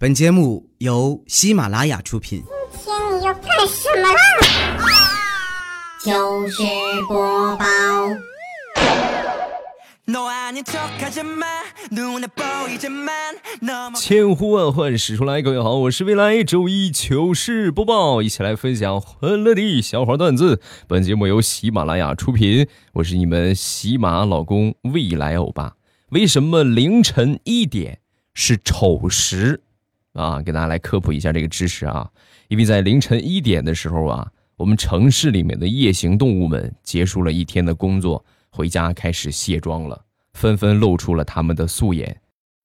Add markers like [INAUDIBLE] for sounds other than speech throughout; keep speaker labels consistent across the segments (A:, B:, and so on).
A: 本节目由喜马拉雅出品。
B: 今天你要干什么啦？
C: 糗事播报，
D: 千呼万唤始出来，各位好，我是未来周一糗事播报，一起来分享欢乐的笑话段子。本节目由喜马拉雅出品，我是你们喜马老公未来欧巴。为什么凌晨一点是丑时？啊，给大家来科普一下这个知识啊，因为在凌晨一点的时候啊，我们城市里面的夜行动物们结束了一天的工作，回家开始卸妆了，纷纷露出了他们的素颜，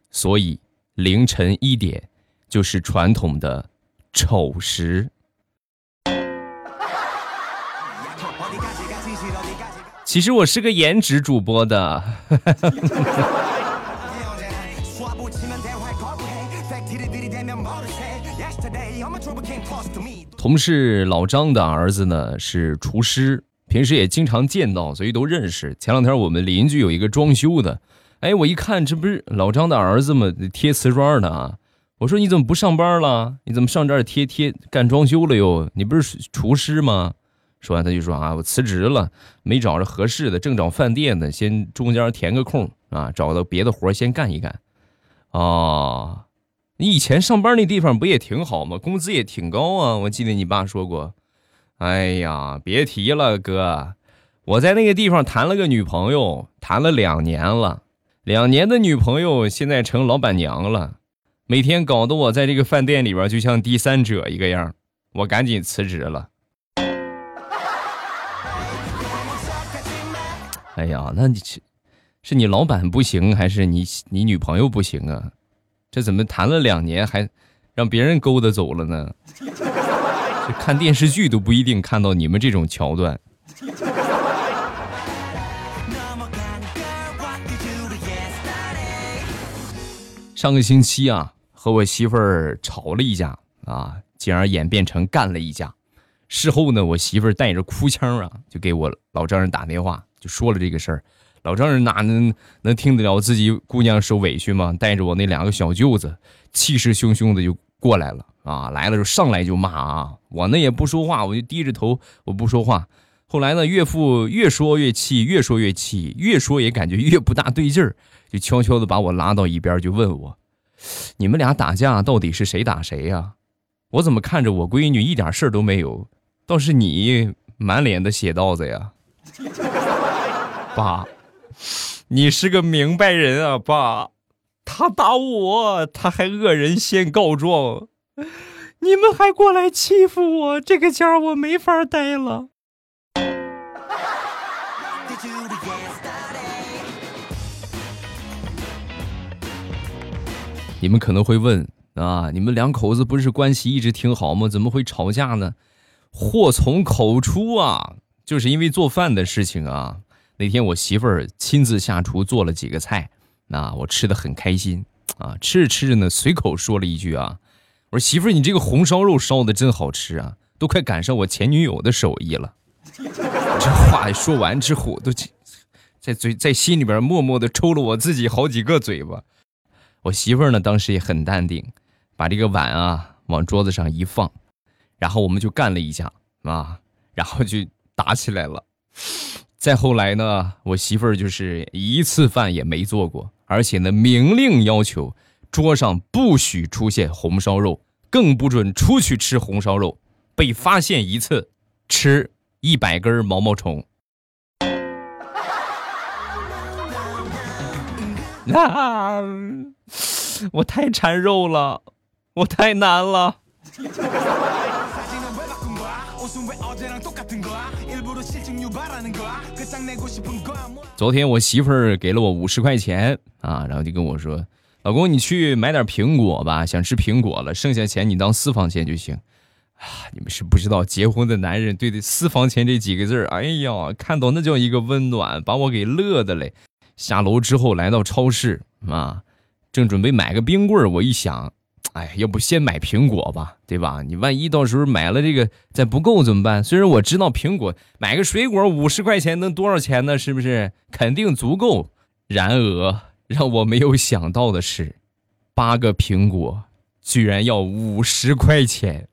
D: 所以凌晨一点就是传统的丑时。其实我是个颜值主播的。[LAUGHS] 同事老张的儿子呢是厨师，平时也经常见到，所以都认识。前两天我们邻居有一个装修的，哎，我一看这不是老张的儿子吗？贴瓷砖的啊！我说你怎么不上班了？你怎么上这儿贴贴干装修了又？你不是厨师吗？说完他就说啊，我辞职了，没找着合适的，正找饭店呢，先中间填个空啊，找到别的活先干一干。哦。你以前上班那地方不也挺好吗？工资也挺高啊！我记得你爸说过。哎呀，别提了，哥，我在那个地方谈了个女朋友，谈了两年了，两年的女朋友现在成老板娘了，每天搞得我在这个饭店里边就像第三者一个样，我赶紧辞职了。哎呀，那你是你老板不行，还是你你女朋友不行啊？这怎么谈了两年还让别人勾搭走了呢？[LAUGHS] 这看电视剧都不一定看到你们这种桥段。上个星期啊，和我媳妇儿吵了一架啊，进而演变成干了一架。事后呢，我媳妇儿带着哭腔啊，就给我老丈人打电话，就说了这个事儿。老丈人哪能能听得了自己姑娘受委屈吗？带着我那两个小舅子，气势汹汹的就过来了啊！来了就上来就骂啊！我呢也不说话，我就低着头，我不说话。后来呢，岳父越说越气，越说越气，越说也感觉越不大对劲儿，就悄悄的把我拉到一边，就问我：“你们俩打架到底是谁打谁呀？我怎么看着我闺女一点事儿都没有，倒是你满脸的血道子呀？” [LAUGHS] 爸。[LAUGHS] 你是个明白人啊，爸！他打我，他还恶人先告状，你们还过来欺负我，这个家我没法待了。你们可能会问啊，你们两口子不是关系一直挺好吗？怎么会吵架呢？祸从口出啊，就是因为做饭的事情啊。那天我媳妇儿亲自下厨做了几个菜，那我吃的很开心啊。吃着吃着呢，随口说了一句啊：“我说媳妇儿，你这个红烧肉烧的真好吃啊，都快赶上我前女友的手艺了。[LAUGHS] ”这话说完之后，都在嘴在心里边默默的抽了我自己好几个嘴巴。我媳妇儿呢，当时也很淡定，把这个碗啊往桌子上一放，然后我们就干了一架啊，然后就打起来了。再后来呢，我媳妇儿就是一次饭也没做过，而且呢，明令要求桌上不许出现红烧肉，更不准出去吃红烧肉，被发现一次吃一百根毛毛虫。[LAUGHS] 啊！我太馋肉了，我太难了。昨天我媳妇儿给了我五十块钱啊，然后就跟我说：“老公，你去买点苹果吧，想吃苹果了，剩下钱你当私房钱就行。”啊，你们是不知道结婚的男人对“私房钱”这几个字儿，哎呀，看到那叫一个温暖，把我给乐的嘞。下楼之后来到超市啊，正准备买个冰棍儿，我一想。哎，要不先买苹果吧，对吧？你万一到时候买了这个再不够怎么办？虽然我知道苹果买个水果五十块钱能多少钱呢？是不是肯定足够？然而让我没有想到的是，八个苹果居然要五十块钱！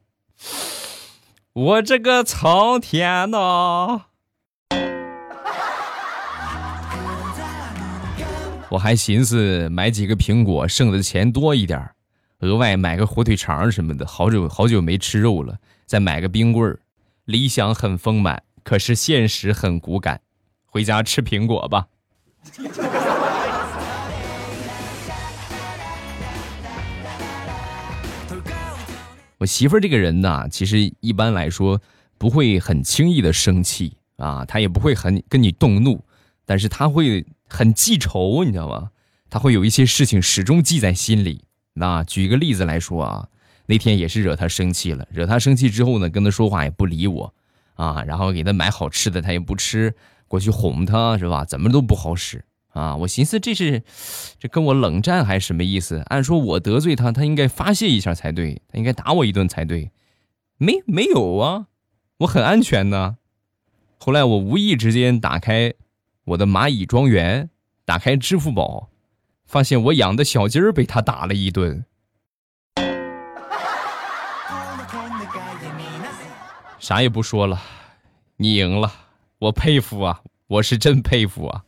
D: 我这个苍天呐！[LAUGHS] 我还寻思买几个苹果，剩的钱多一点儿额外买个火腿肠什么的。好久好久没吃肉了，再买个冰棍儿。理想很丰满，可是现实很骨感。回家吃苹果吧。[LAUGHS] 我媳妇儿这个人呢，其实一般来说不会很轻易的生气啊，她也不会很跟你动怒，但是她会很记仇，你知道吗？她会有一些事情始终记在心里。那举个例子来说啊，那天也是惹他生气了，惹他生气之后呢，跟他说话也不理我啊，然后给他买好吃的，他也不吃，过去哄他是吧？怎么都不好使。啊，我寻思这是，这跟我冷战还是什么意思？按说我得罪他，他应该发泄一下才对，他应该打我一顿才对，没没有啊？我很安全呢。后来我无意之间打开我的蚂蚁庄园，打开支付宝，发现我养的小鸡儿被他打了一顿。啥也不说了，你赢了，我佩服啊，我是真佩服啊。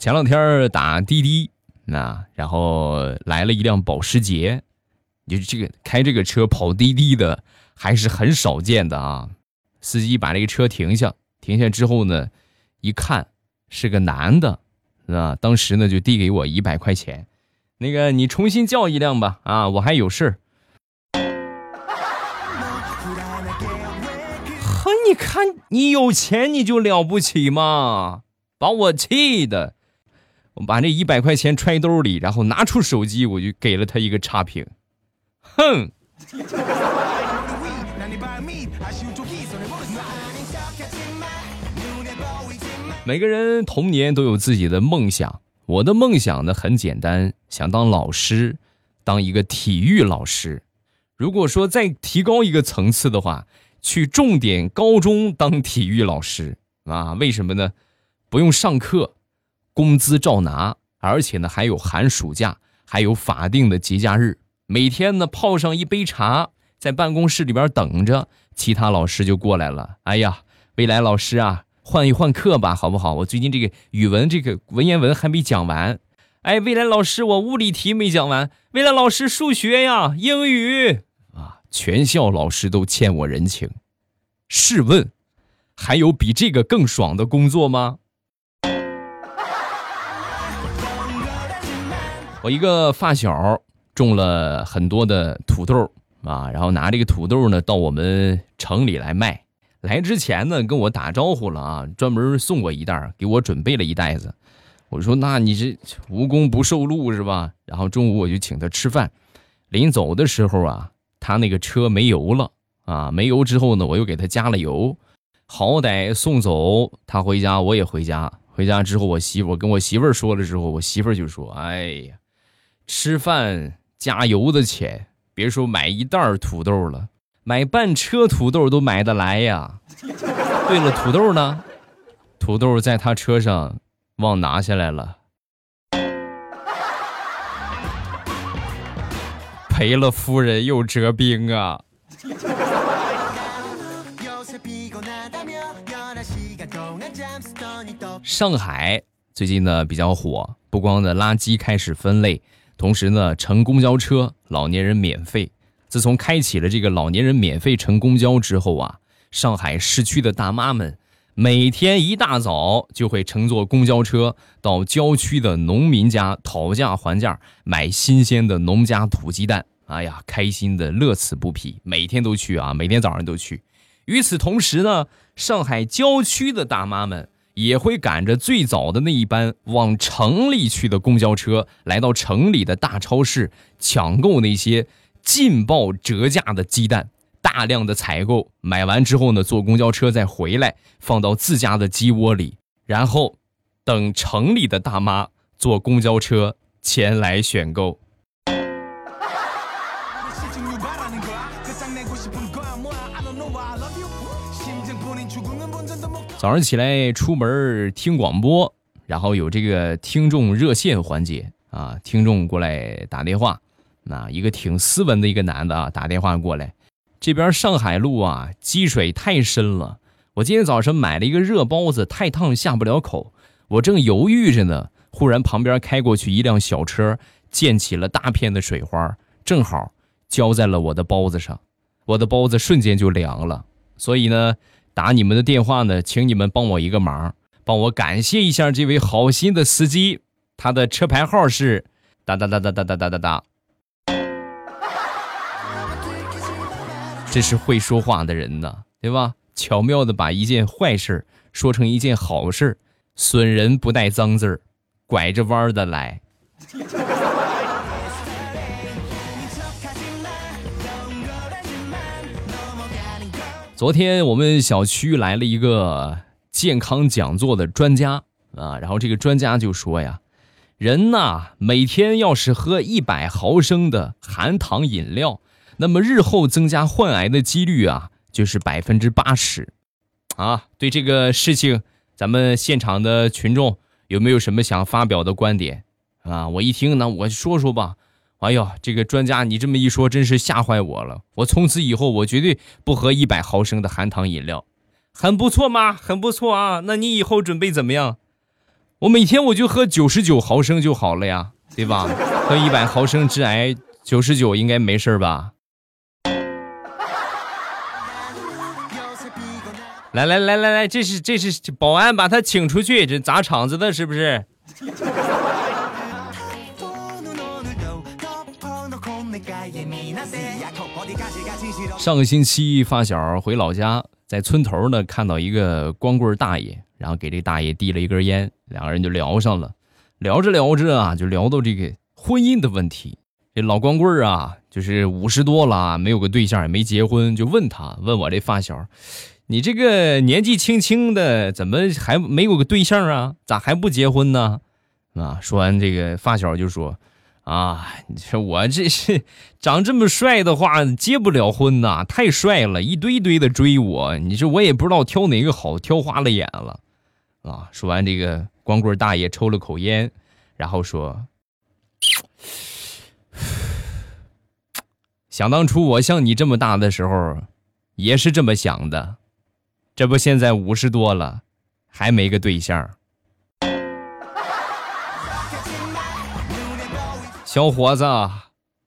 D: 前两天打滴滴，那然后来了一辆保时捷，就这个开这个车跑滴滴的还是很少见的啊。司机把这个车停下，停下之后呢，一看是个男的，啊，当时呢就递给我一百块钱，那个你重新叫一辆吧，啊，我还有事儿。哼，你看你有钱你就了不起嘛，把我气的。我把这一百块钱揣兜里，然后拿出手机，我就给了他一个差评。哼！每个人童年都有自己的梦想，我的梦想呢很简单，想当老师，当一个体育老师。如果说再提高一个层次的话，去重点高中当体育老师啊？为什么呢？不用上课。工资照拿，而且呢还有寒暑假，还有法定的节假日。每天呢泡上一杯茶，在办公室里边等着，其他老师就过来了。哎呀，未来老师啊，换一换课吧，好不好？我最近这个语文这个文言文还没讲完。哎，未来老师，我物理题没讲完。未来老师，数学呀，英语啊，全校老师都欠我人情。试问，还有比这个更爽的工作吗？我一个发小种了很多的土豆啊，然后拿这个土豆呢到我们城里来卖。来之前呢跟我打招呼了啊，专门送我一袋，给我准备了一袋子。我说那你这无功不受禄是吧？然后中午我就请他吃饭。临走的时候啊，他那个车没油了啊，没油之后呢，我又给他加了油。好歹送走他回家，我也回家。回家之后，我媳妇跟我媳妇说了之后，我媳妇就说：“哎呀。”吃饭加油的钱，别说买一袋土豆了，买半车土豆都买得来呀。对了，土豆呢？土豆在他车上忘拿下来了，赔了夫人又折兵啊。上海最近呢比较火，不光的垃圾开始分类。同时呢，乘公交车老年人免费。自从开启了这个老年人免费乘公交之后啊，上海市区的大妈们每天一大早就会乘坐公交车到郊区的农民家讨价还价买新鲜的农家土鸡蛋。哎呀，开心的乐此不疲，每天都去啊，每天早上都去。与此同时呢，上海郊区的大妈们。也会赶着最早的那一班往城里去的公交车，来到城里的大超市抢购那些劲爆折价的鸡蛋，大量的采购，买完之后呢，坐公交车再回来，放到自家的鸡窝里，然后等城里的大妈坐公交车前来选购。早上起来出门听广播，然后有这个听众热线环节啊，听众过来打电话，那一个挺斯文的一个男的啊打电话过来，这边上海路啊积水太深了，我今天早上买了一个热包子，太烫下不了口，我正犹豫着呢，忽然旁边开过去一辆小车，溅起了大片的水花，正好浇在了我的包子上，我的包子瞬间就凉了，所以呢。打你们的电话呢，请你们帮我一个忙，帮我感谢一下这位好心的司机，他的车牌号是哒哒哒哒哒哒哒哒哒。这是会说话的人呢，对吧？巧妙的把一件坏事说成一件好事，损人不带脏字儿，拐着弯的来。昨天我们小区来了一个健康讲座的专家啊，然后这个专家就说呀，人呐每天要是喝一百毫升的含糖饮料，那么日后增加患癌的几率啊就是百分之八十，啊，对这个事情，咱们现场的群众有没有什么想发表的观点啊？我一听呢，我说说吧。哎呦，这个专家，你这么一说，真是吓坏我了。我从此以后，我绝对不喝一百毫升的含糖饮料，很不错吗？很不错啊。那你以后准备怎么样？我每天我就喝九十九毫升就好了呀，对吧？喝一百毫升致癌，九十九应该没事吧？来来来来来，这是这是保安，把他请出去，这砸场子的，是不是？上个星期发小回老家，在村头呢看到一个光棍大爷，然后给这大爷递了一根烟，两个人就聊上了。聊着聊着啊，就聊到这个婚姻的问题。这老光棍啊，就是五十多了，没有个对象，也没结婚，就问他，问我这发小，你这个年纪轻轻的，怎么还没有个对象啊？咋还不结婚呢？啊，说完这个发小就说。啊，你说我这是 [LAUGHS] 长这么帅的话，结不了婚呐，太帅了，一堆堆的追我。你说我也不知道挑哪个好，挑花了眼了。啊，说完这个光棍大爷抽了口烟，然后说：“ [SIGHS] 想当初我像你这么大的时候，也是这么想的，这不现在五十多了，还没个对象。”小伙子，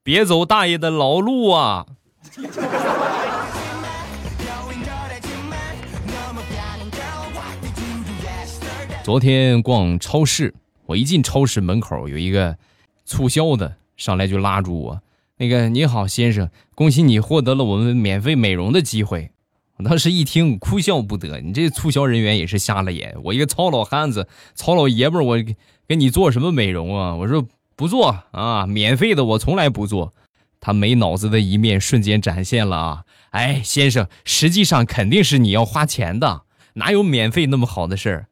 D: 别走大爷的老路啊！昨天逛超市，我一进超市门口，有一个促销的上来就拉住我，那个你好先生，恭喜你获得了我们免费美容的机会。我当时一听哭笑不得，你这促销人员也是瞎了眼，我一个糙老汉子、糙老爷们儿，我给你做什么美容啊？我说。不做啊，免费的我从来不做。他没脑子的一面瞬间展现了啊！哎，先生，实际上肯定是你要花钱的，哪有免费那么好的事儿？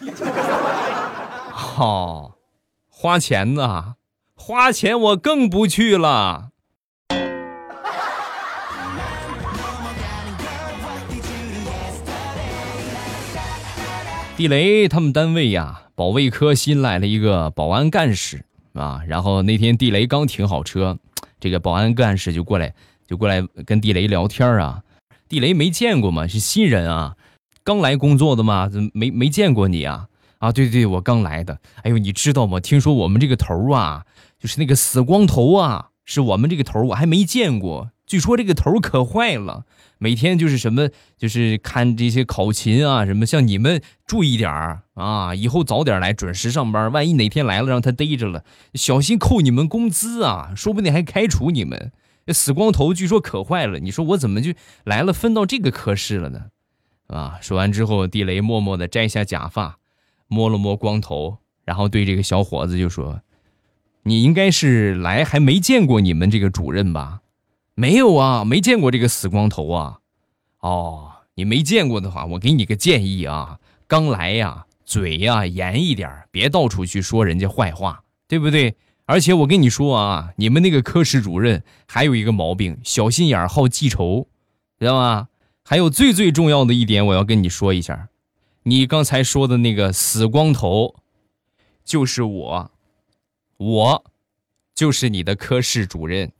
D: [LAUGHS] 好，花钱呐，花钱我更不去了。地雷他们单位呀，保卫科新来了一个保安干事。啊，然后那天地雷刚停好车，这个保安干事就过来，就过来跟地雷聊天啊。地雷没见过嘛，是新人啊，刚来工作的嘛，怎么没没见过你啊？啊，对对对，我刚来的。哎呦，你知道吗？听说我们这个头啊，就是那个死光头啊，是我们这个头，我还没见过。据说这个头可坏了。每天就是什么，就是看这些考勤啊，什么像你们注意点儿啊，以后早点来，准时上班。万一哪天来了，让他逮着了，小心扣你们工资啊，说不定还开除你们。死光头据说可坏了，你说我怎么就来了分到这个科室了呢？啊！说完之后，地雷默默的摘下假发，摸了摸光头，然后对这个小伙子就说：“你应该是来还没见过你们这个主任吧？”没有啊，没见过这个死光头啊！哦，你没见过的话，我给你个建议啊，刚来呀，嘴呀严一点，别到处去说人家坏话，对不对？而且我跟你说啊，你们那个科室主任还有一个毛病，小心眼好记仇，知道吗？还有最最重要的一点，我要跟你说一下，你刚才说的那个死光头，就是我，我就是你的科室主任。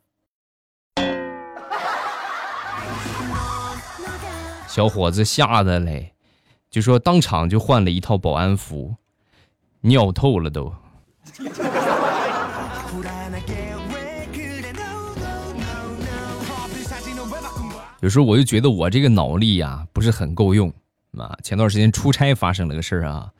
D: 小伙子吓得嘞，就说当场就换了一套保安服，尿透了都。有时候我就觉得我这个脑力呀不是很够用啊。前段时间出差发生了个事儿啊，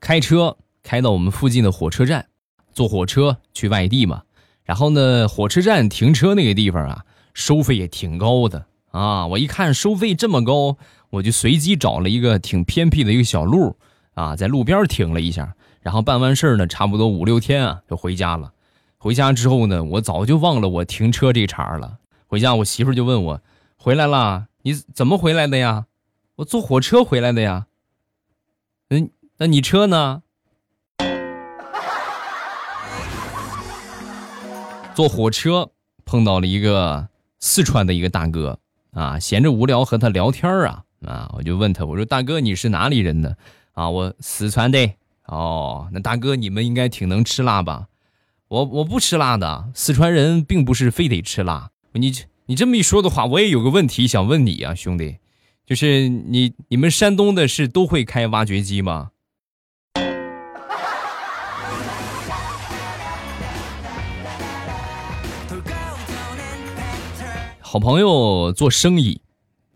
D: 开车开到我们附近的火车站，坐火车去外地嘛。然后呢，火车站停车那个地方啊，收费也挺高的啊。我一看收费这么高，我就随机找了一个挺偏僻的一个小路啊，在路边停了一下。然后办完事呢，差不多五六天啊就回家了。回家之后呢，我早就忘了我停车这茬了。回家我媳妇就问我。回来了？你怎么回来的呀？我坐火车回来的呀。嗯，那你车呢？坐火车碰到了一个四川的一个大哥啊，闲着无聊和他聊天啊啊，我就问他，我说大哥你是哪里人呢？啊，我四川的。哦，那大哥你们应该挺能吃辣吧？我我不吃辣的，四川人并不是非得吃辣，你。你这么一说的话，我也有个问题想问你啊，兄弟，就是你你们山东的是都会开挖掘机吗？好朋友做生意，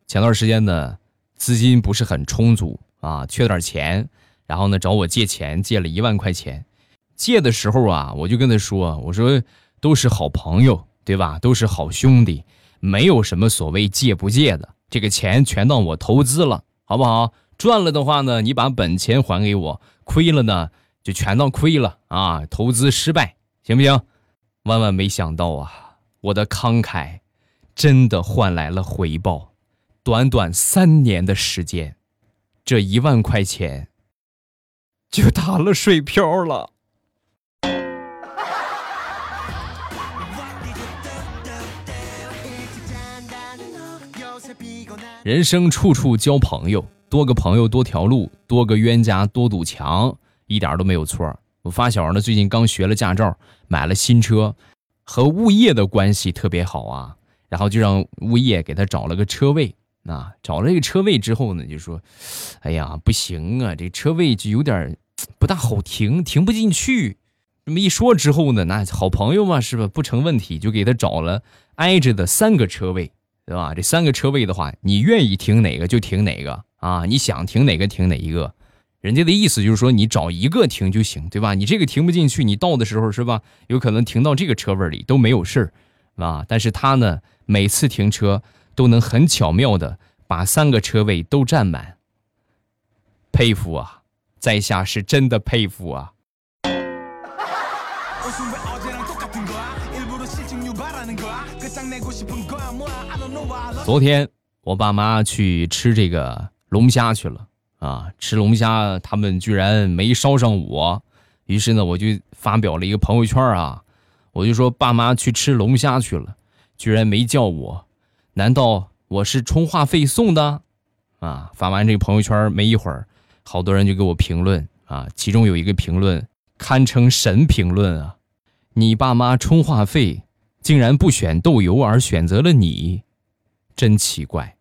D: 前段时间呢资金不是很充足啊，缺点钱，然后呢找我借钱，借了一万块钱。借的时候啊，我就跟他说，我说都是好朋友，对吧？都是好兄弟。没有什么所谓借不借的，这个钱全当我投资了，好不好？赚了的话呢，你把本钱还给我；亏了呢，就全当亏了啊！投资失败，行不行？万万没想到啊，我的慷慨真的换来了回报，短短三年的时间，这一万块钱就打了水漂了。人生处处交朋友，多个朋友多条路，多个冤家多堵墙，一点都没有错。我发小呢，最近刚学了驾照，买了新车，和物业的关系特别好啊。然后就让物业给他找了个车位。啊，找了一个车位之后呢，就说：“哎呀，不行啊，这车位就有点不大好停，停不进去。”这么一说之后呢，那好朋友嘛，是吧？不成问题，就给他找了挨着的三个车位。对吧？这三个车位的话，你愿意停哪个就停哪个啊！你想停哪个停哪一个。人家的意思就是说，你找一个停就行，对吧？你这个停不进去，你到的时候是吧？有可能停到这个车位里都没有事儿，啊！但是他呢，每次停车都能很巧妙的把三个车位都占满。佩服啊，在下是真的佩服啊！昨天我爸妈去吃这个龙虾去了啊，吃龙虾他们居然没捎上我，于是呢我就发表了一个朋友圈啊，我就说爸妈去吃龙虾去了，居然没叫我，难道我是充话费送的？啊！发完这个朋友圈没一会儿，好多人就给我评论啊，其中有一个评论堪称神评论啊，你爸妈充话费竟然不选豆油而选择了你。真奇怪。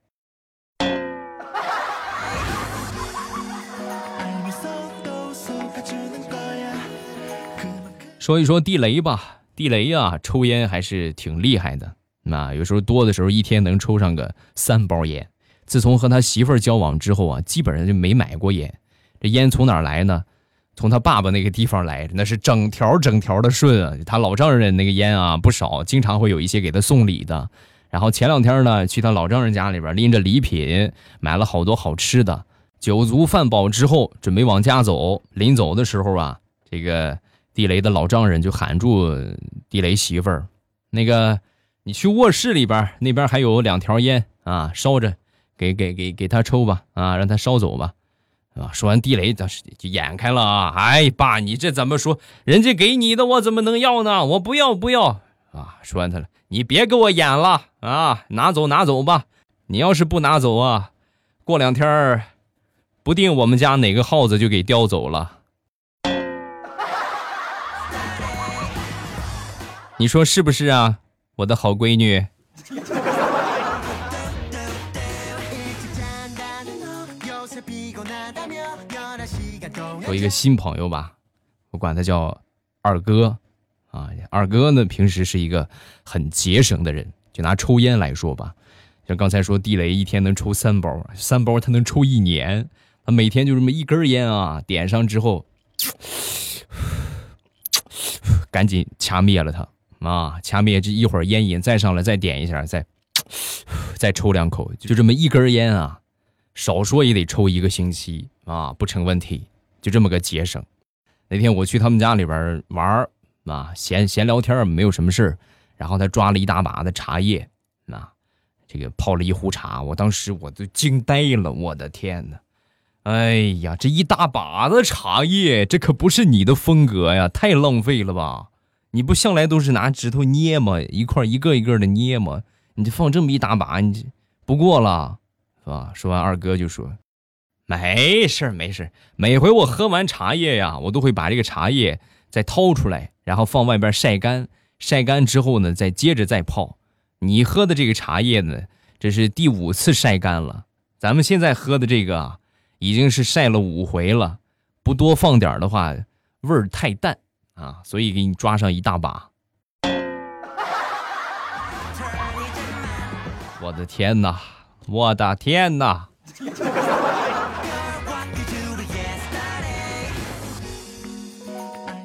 D: 说一说地雷吧，地雷呀，抽烟还是挺厉害的。那有时候多的时候，一天能抽上个三包烟。自从和他媳妇儿交往之后啊，基本上就没买过烟。这烟从哪儿来呢？从他爸爸那个地方来，那是整条整条的顺啊。他老丈人那个烟啊不少，经常会有一些给他送礼的。然后前两天呢，去他老丈人家里边拎着礼品，买了好多好吃的。酒足饭饱之后，准备往家走。临走的时候啊，这个地雷的老丈人就喊住地雷媳妇儿：“那个，你去卧室里边，那边还有两条烟啊，烧着，给给给给他抽吧，啊，让他烧走吧。”啊，说完地雷当时就眼开了啊！哎，爸，你这怎么说？人家给你的，我怎么能要呢？我不要，不要啊！说完他了。你别给我演了啊！拿走拿走吧，你要是不拿走啊，过两天不定我们家哪个耗子就给叼走了。你说是不是啊，我的好闺女？有一个新朋友吧，我管他叫二哥，啊，二哥呢平时是一个很节省的人，就拿抽烟来说吧，像刚才说地雷一天能抽三包，三包他能抽一年，他每天就这么一根烟啊，点上之后，[SIGHS] 赶紧掐灭了它。啊，掐灭这一会儿烟瘾再上来，再点一下，再 [SIGHS] 再抽两口，就这么一根烟啊，少说也得抽一个星期啊，不成问题。就这么个节省。那天我去他们家里边玩啊，闲闲聊天没有什么事然后他抓了一大把的茶叶，啊，这个泡了一壶茶，我当时我都惊呆了，我的天哪！哎呀，这一大把的茶叶，这可不是你的风格呀，太浪费了吧！你不向来都是拿指头捏吗？一块一个一个的捏吗？你就放这么一大把，你不过了，是吧？说完，二哥就说：“没事没事每回我喝完茶叶呀，我都会把这个茶叶再掏出来，然后放外边晒干。晒干之后呢，再接着再泡。你喝的这个茶叶呢，这是第五次晒干了。咱们现在喝的这个，已经是晒了五回了。不多放点的话，味儿太淡。”啊，所以给你抓上一大把。我的天哪，我的天哪！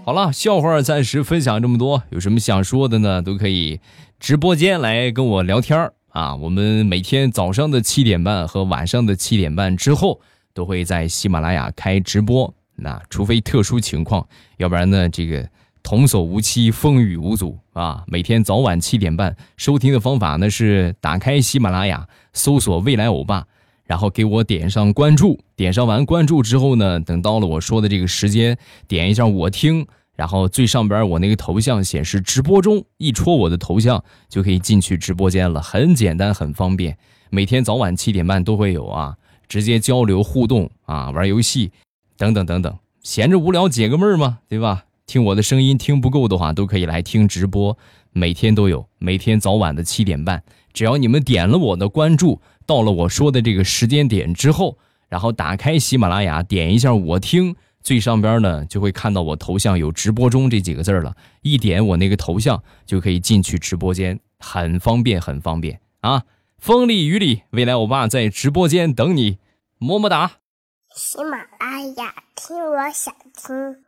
D: 好了，笑话暂时分享这么多，有什么想说的呢？都可以直播间来跟我聊天啊。我们每天早上的七点半和晚上的七点半之后，都会在喜马拉雅开直播。那除非特殊情况，要不然呢，这个童叟无欺，风雨无阻啊！每天早晚七点半收听的方法呢是打开喜马拉雅，搜索“未来欧巴”，然后给我点上关注。点上完关注之后呢，等到了我说的这个时间，点一下我听，然后最上边我那个头像显示直播中，一戳我的头像就可以进去直播间了，很简单，很方便。每天早晚七点半都会有啊，直接交流互动啊，玩游戏。等等等等，闲着无聊解个闷儿嘛，对吧？听我的声音听不够的话，都可以来听直播，每天都有，每天早晚的七点半，只要你们点了我的关注，到了我说的这个时间点之后，然后打开喜马拉雅，点一下我听，最上边呢就会看到我头像有直播中这几个字了，一点我那个头像就可以进去直播间，很方便，很方便啊！风里雨里，未来欧巴在直播间等你，么么哒。
B: 喜马哎呀，听我想听。